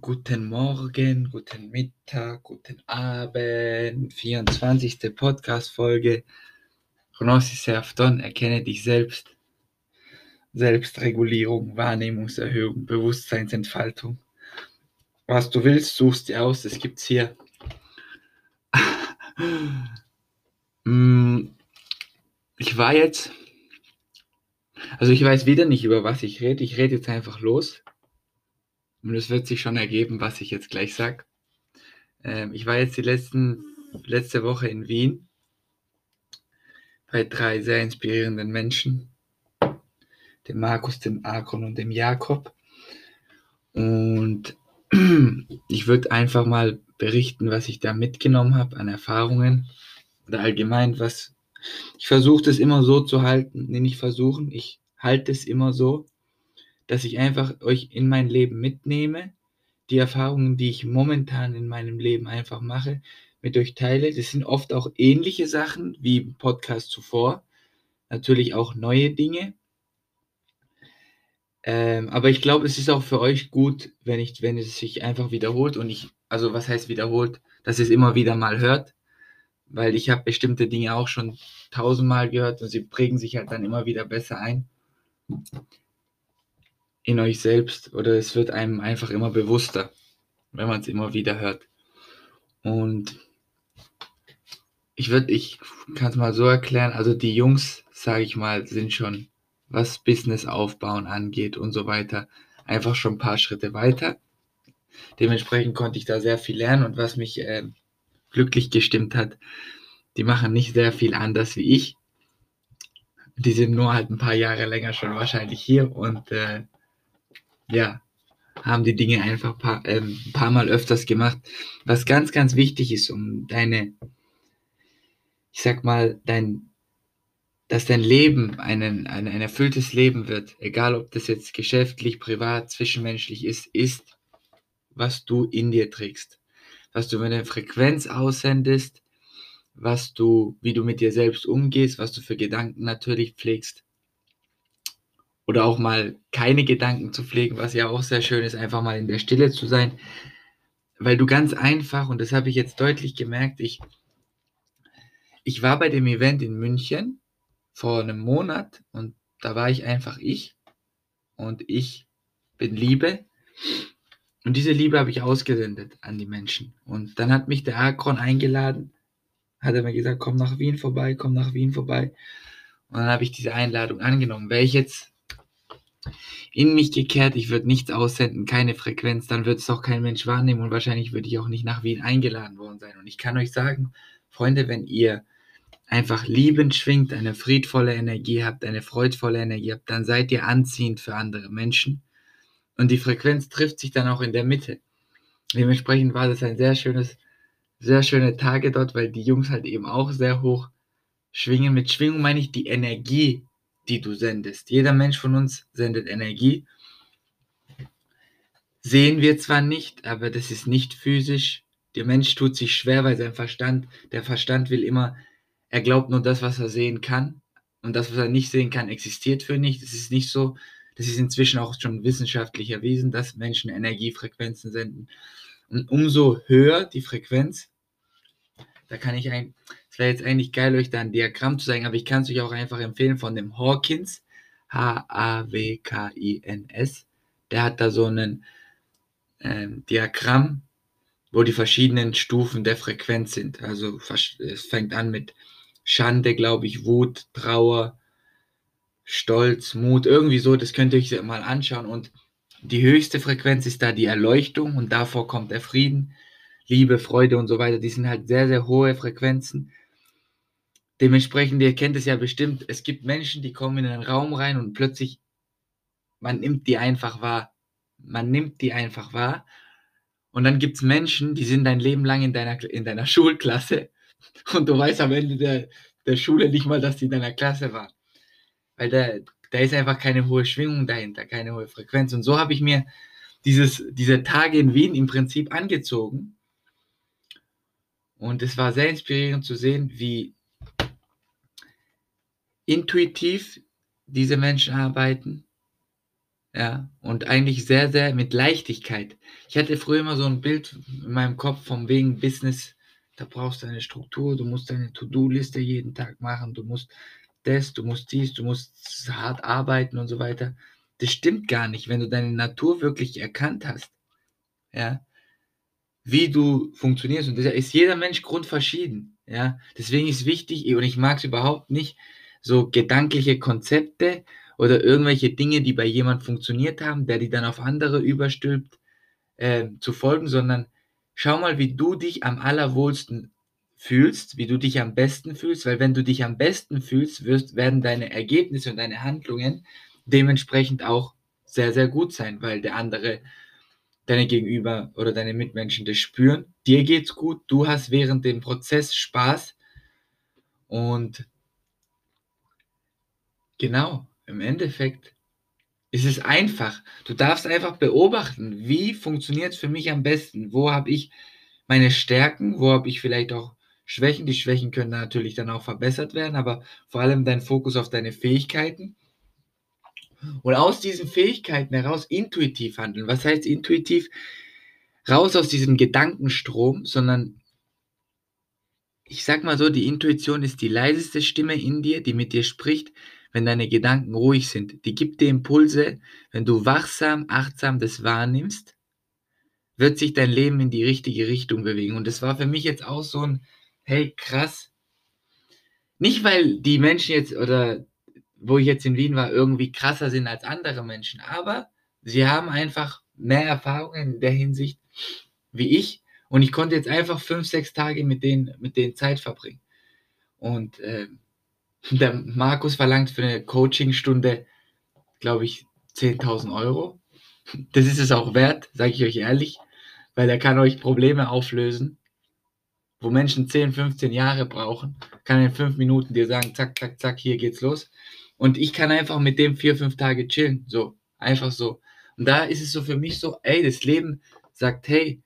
Guten Morgen, guten Mittag, guten Abend. 24. Podcast-Folge. Gnosis Serfton, erkenne dich selbst. Selbstregulierung, Wahrnehmungserhöhung, Bewusstseinsentfaltung. Was du willst, suchst dir aus. Es gibt's hier. Mm, ich war jetzt. Also ich weiß wieder nicht, über was ich rede. Ich rede jetzt einfach los. Und es wird sich schon ergeben, was ich jetzt gleich sage. Ähm, ich war jetzt die letzten, letzte Woche in Wien bei drei sehr inspirierenden Menschen, dem Markus, dem Akron und dem Jakob. Und ich würde einfach mal berichten, was ich da mitgenommen habe an Erfahrungen oder allgemein, was ich versuche das immer so zu halten, nee, nicht versuchen, ich halte es immer so, dass ich einfach euch in mein Leben mitnehme, die Erfahrungen, die ich momentan in meinem Leben einfach mache, mit euch teile. Das sind oft auch ähnliche Sachen wie im Podcast zuvor, natürlich auch neue Dinge. Ähm, aber ich glaube, es ist auch für euch gut, wenn, ich, wenn es sich einfach wiederholt und ich, also was heißt wiederholt, dass es immer wieder mal hört, weil ich habe bestimmte Dinge auch schon tausendmal gehört und sie prägen sich halt dann immer wieder besser ein in euch selbst oder es wird einem einfach immer bewusster, wenn man es immer wieder hört. Und ich würde, ich kann es mal so erklären, also die Jungs, sage ich mal, sind schon, was Business aufbauen angeht und so weiter, einfach schon ein paar Schritte weiter. Dementsprechend konnte ich da sehr viel lernen und was mich äh, glücklich gestimmt hat, die machen nicht sehr viel anders wie ich. Die sind nur halt ein paar Jahre länger schon wahrscheinlich hier und äh, ja, haben die Dinge einfach paar, äh, ein paar Mal öfters gemacht. Was ganz, ganz wichtig ist, um deine, ich sag mal, dein, dass dein Leben ein, ein, ein erfülltes Leben wird, egal ob das jetzt geschäftlich, privat, zwischenmenschlich ist, ist, was du in dir trägst. Was du mit der Frequenz aussendest, was du, wie du mit dir selbst umgehst, was du für Gedanken natürlich pflegst oder auch mal keine Gedanken zu pflegen, was ja auch sehr schön ist, einfach mal in der Stille zu sein, weil du ganz einfach, und das habe ich jetzt deutlich gemerkt, ich, ich war bei dem Event in München vor einem Monat und da war ich einfach ich und ich bin Liebe. Und diese Liebe habe ich ausgesendet an die Menschen. Und dann hat mich der Akron eingeladen, hat er mir gesagt, komm nach Wien vorbei, komm nach Wien vorbei. Und dann habe ich diese Einladung angenommen. Wäre ich jetzt in mich gekehrt, ich würde nichts aussenden, keine Frequenz, dann wird es auch kein Mensch wahrnehmen und wahrscheinlich würde ich auch nicht nach Wien eingeladen worden sein. Und ich kann euch sagen, Freunde, wenn ihr einfach liebend schwingt, eine friedvolle Energie habt, eine freudvolle Energie habt, dann seid ihr anziehend für andere Menschen. Und die Frequenz trifft sich dann auch in der Mitte. Dementsprechend war das ein sehr schönes, sehr schöne Tage dort, weil die Jungs halt eben auch sehr hoch schwingen. Mit Schwingung meine ich die Energie, die du sendest. Jeder Mensch von uns sendet Energie. Sehen wir zwar nicht, aber das ist nicht physisch. Der Mensch tut sich schwer, weil sein Verstand, der Verstand will immer, er glaubt nur das, was er sehen kann. Und das, was er nicht sehen kann, existiert für nicht. Das ist nicht so. Das ist inzwischen auch schon wissenschaftlich erwiesen, dass Menschen Energiefrequenzen senden. Und umso höher die Frequenz, da kann ich ein, es wäre jetzt eigentlich geil, euch da ein Diagramm zu zeigen, aber ich kann es euch auch einfach empfehlen von dem Hawkins, H-A-W-K-I-N-S. Der hat da so ein ähm, Diagramm, wo die verschiedenen Stufen der Frequenz sind. Also es fängt an mit Schande, glaube ich, Wut, Trauer, Stolz, Mut, irgendwie so. Das könnt ihr euch mal anschauen. Und die höchste Frequenz ist da die Erleuchtung und davor kommt der Frieden. Liebe, Freude und so weiter, die sind halt sehr, sehr hohe Frequenzen. Dementsprechend, ihr kennt es ja bestimmt, es gibt Menschen, die kommen in einen Raum rein und plötzlich, man nimmt die einfach wahr. Man nimmt die einfach wahr. Und dann gibt es Menschen, die sind dein Leben lang in deiner, in deiner Schulklasse und du weißt am Ende der, der Schule nicht mal, dass die in deiner Klasse war. Weil da, da ist einfach keine hohe Schwingung dahinter, keine hohe Frequenz. Und so habe ich mir dieses, diese Tage in Wien im Prinzip angezogen und es war sehr inspirierend zu sehen, wie intuitiv diese Menschen arbeiten, Ja, und eigentlich sehr, sehr mit Leichtigkeit. Ich hatte früher immer so ein Bild in meinem Kopf vom wegen Business, da brauchst du eine Struktur, du musst deine To-Do-Liste jeden Tag machen, du musst das, du musst dies, du musst hart arbeiten und so weiter. Das stimmt gar nicht, wenn du deine Natur wirklich erkannt hast. Ja, wie du funktionierst. Und da ist jeder Mensch grundverschieden. Ja, deswegen ist wichtig, und ich mag es überhaupt nicht, so gedankliche Konzepte oder irgendwelche Dinge, die bei jemand funktioniert haben, der die dann auf andere überstülpt, äh, zu folgen, sondern schau mal, wie du dich am allerwohlsten fühlst, wie du dich am besten fühlst, weil wenn du dich am besten fühlst, wirst, werden deine Ergebnisse und deine Handlungen dementsprechend auch sehr, sehr gut sein, weil der andere, deine Gegenüber oder deine Mitmenschen das spüren. Dir geht's gut, du hast während dem Prozess Spaß und genau, im Endeffekt ist es einfach. Du darfst einfach beobachten, wie funktioniert es für mich am besten? Wo habe ich meine Stärken? Wo habe ich vielleicht auch Schwächen? Die Schwächen können natürlich dann auch verbessert werden, aber vor allem dein Fokus auf deine Fähigkeiten. Und aus diesen Fähigkeiten heraus intuitiv handeln. Was heißt intuitiv? Raus aus diesem Gedankenstrom, sondern ich sag mal so, die Intuition ist die leiseste Stimme in dir, die mit dir spricht, wenn deine Gedanken ruhig sind. Die gibt dir Impulse, wenn du wachsam, achtsam das wahrnimmst, wird sich dein Leben in die richtige Richtung bewegen. Und das war für mich jetzt auch so ein, hey, krass. Nicht, weil die Menschen jetzt oder wo ich jetzt in Wien war, irgendwie krasser sind als andere Menschen, aber sie haben einfach mehr Erfahrungen in der Hinsicht wie ich und ich konnte jetzt einfach fünf, sechs Tage mit denen, mit denen Zeit verbringen. Und äh, der Markus verlangt für eine Coachingstunde, glaube ich, 10.000 Euro. Das ist es auch wert, sage ich euch ehrlich, weil er kann euch Probleme auflösen, wo Menschen 10, 15 Jahre brauchen, kann in fünf Minuten dir sagen, zack, zack, zack, hier geht's los. Und ich kann einfach mit dem vier, fünf Tage chillen, so, einfach so. Und da ist es so für mich so, ey, das Leben sagt, hey,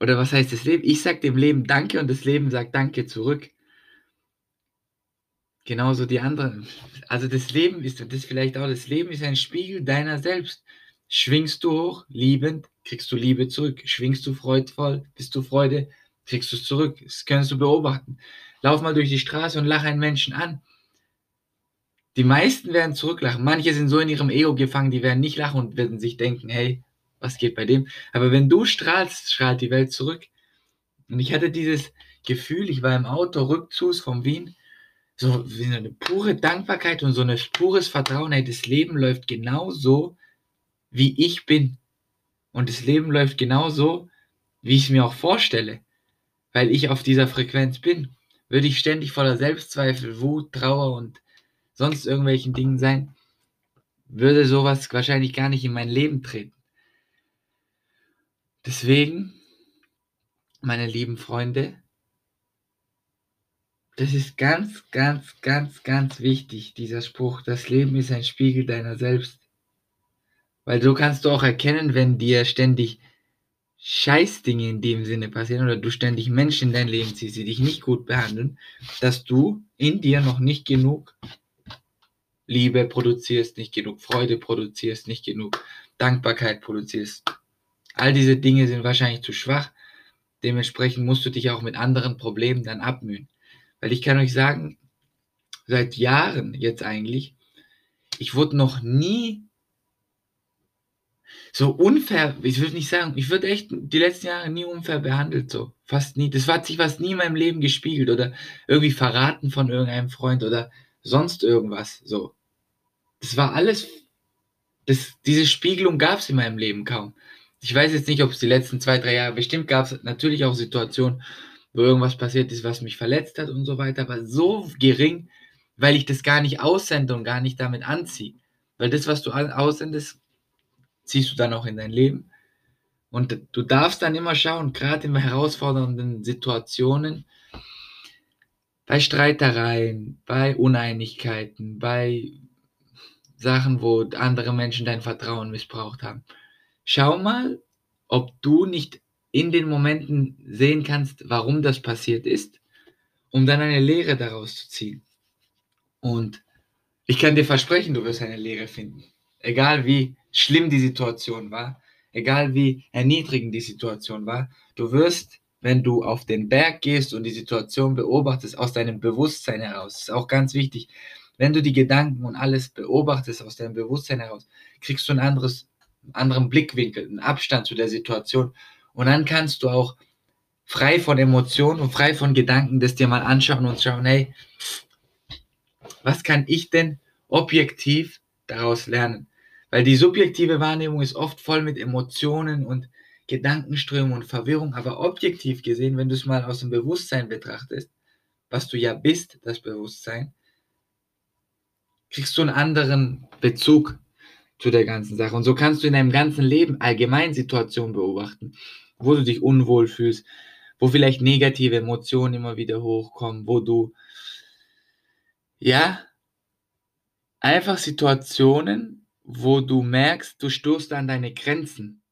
oder was heißt das Leben? Ich sag dem Leben Danke und das Leben sagt Danke zurück. Genauso die anderen. Also das Leben ist, das vielleicht auch, das Leben ist ein Spiegel deiner selbst. Schwingst du hoch, liebend, kriegst du Liebe zurück. Schwingst du freudvoll, bist du Freude, kriegst du es zurück. Das kannst du beobachten. Lauf mal durch die Straße und lach einen Menschen an. Die meisten werden zurücklachen. Manche sind so in ihrem Ego gefangen, die werden nicht lachen und werden sich denken, hey, was geht bei dem? Aber wenn du strahlst, strahlt die Welt zurück. Und ich hatte dieses Gefühl, ich war im Auto rückzugs von Wien so eine pure Dankbarkeit und so ein pures Vertrauen, hey, das Leben läuft genau so, wie ich bin. Und das Leben läuft genau so, wie ich es mir auch vorstelle, weil ich auf dieser Frequenz bin. Würde ich ständig voller Selbstzweifel, Wut, Trauer und sonst irgendwelchen Dingen sein, würde sowas wahrscheinlich gar nicht in mein Leben treten. Deswegen, meine lieben Freunde, das ist ganz, ganz, ganz, ganz wichtig, dieser Spruch. Das Leben ist ein Spiegel deiner selbst. Weil so kannst du auch erkennen, wenn dir ständig Scheißdinge in dem Sinne passieren oder du ständig Menschen in dein Leben ziehst, die dich nicht gut behandeln, dass du in dir noch nicht genug Liebe produzierst, nicht genug Freude produzierst, nicht genug Dankbarkeit produzierst. All diese Dinge sind wahrscheinlich zu schwach. Dementsprechend musst du dich auch mit anderen Problemen dann abmühen. Weil ich kann euch sagen, seit Jahren jetzt eigentlich, ich wurde noch nie so unfair, ich würde nicht sagen, ich würde echt die letzten Jahre nie unfair behandelt, so fast nie. Das hat sich was nie in meinem Leben gespiegelt oder irgendwie verraten von irgendeinem Freund oder sonst irgendwas, so. Das war alles, das, diese Spiegelung gab es in meinem Leben kaum. Ich weiß jetzt nicht, ob es die letzten zwei, drei Jahre, bestimmt gab es natürlich auch Situationen, wo irgendwas passiert ist, was mich verletzt hat und so weiter, aber so gering, weil ich das gar nicht aussende und gar nicht damit anziehe. Weil das, was du aussendest, ziehst du dann auch in dein Leben. Und du darfst dann immer schauen, gerade in herausfordernden Situationen, bei Streitereien, bei Uneinigkeiten, bei Sachen, wo andere Menschen dein Vertrauen missbraucht haben. Schau mal, ob du nicht in den Momenten sehen kannst, warum das passiert ist, um dann eine Lehre daraus zu ziehen. Und ich kann dir versprechen, du wirst eine Lehre finden. Egal wie schlimm die Situation war, egal wie erniedrigend die Situation war, du wirst, wenn du auf den Berg gehst und die Situation beobachtest, aus deinem Bewusstsein heraus, ist auch ganz wichtig, wenn du die Gedanken und alles beobachtest aus deinem Bewusstsein heraus, kriegst du ein anderes, anderen Blickwinkel, einen Abstand zu der Situation. Und dann kannst du auch frei von Emotionen und frei von Gedanken das dir mal anschauen und schauen, hey, was kann ich denn objektiv daraus lernen? Weil die subjektive Wahrnehmung ist oft voll mit Emotionen und Gedankenströmen und Verwirrung, aber objektiv gesehen, wenn du es mal aus dem Bewusstsein betrachtest, was du ja bist, das Bewusstsein, kriegst du einen anderen Bezug zu der ganzen Sache. Und so kannst du in deinem ganzen Leben allgemein Situationen beobachten, wo du dich unwohl fühlst, wo vielleicht negative Emotionen immer wieder hochkommen, wo du, ja, einfach Situationen, wo du merkst, du stoßt an deine Grenzen.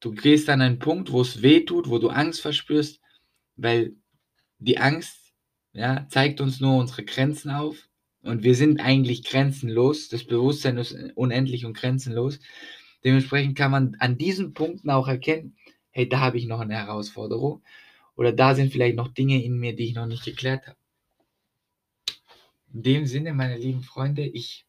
Du gehst an einen Punkt, wo es weh tut, wo du Angst verspürst, weil die Angst ja, zeigt uns nur unsere Grenzen auf und wir sind eigentlich grenzenlos. Das Bewusstsein ist unendlich und grenzenlos. Dementsprechend kann man an diesen Punkten auch erkennen, hey, da habe ich noch eine Herausforderung oder da sind vielleicht noch Dinge in mir, die ich noch nicht geklärt habe. In dem Sinne, meine lieben Freunde, ich,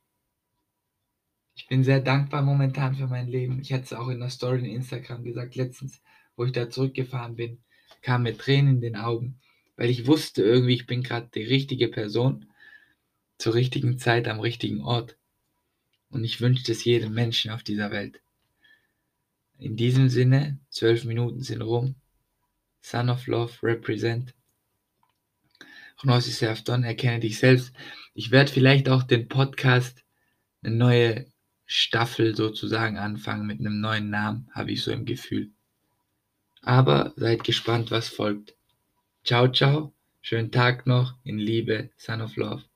ich bin sehr dankbar momentan für mein Leben. Ich hatte es auch in der Story in Instagram gesagt, letztens, wo ich da zurückgefahren bin, kam mir Tränen in den Augen, weil ich wusste irgendwie, ich bin gerade die richtige Person zur richtigen Zeit am richtigen Ort. Und ich wünsche es jedem Menschen auf dieser Welt. In diesem Sinne, zwölf Minuten sind rum. Son of Love represent. Gnosis Afton, erkenne dich selbst. Ich werde vielleicht auch den Podcast, eine neue Staffel sozusagen anfangen mit einem neuen Namen, habe ich so im Gefühl. Aber seid gespannt, was folgt. Ciao, ciao. Schönen Tag noch. In Liebe, Son of Love.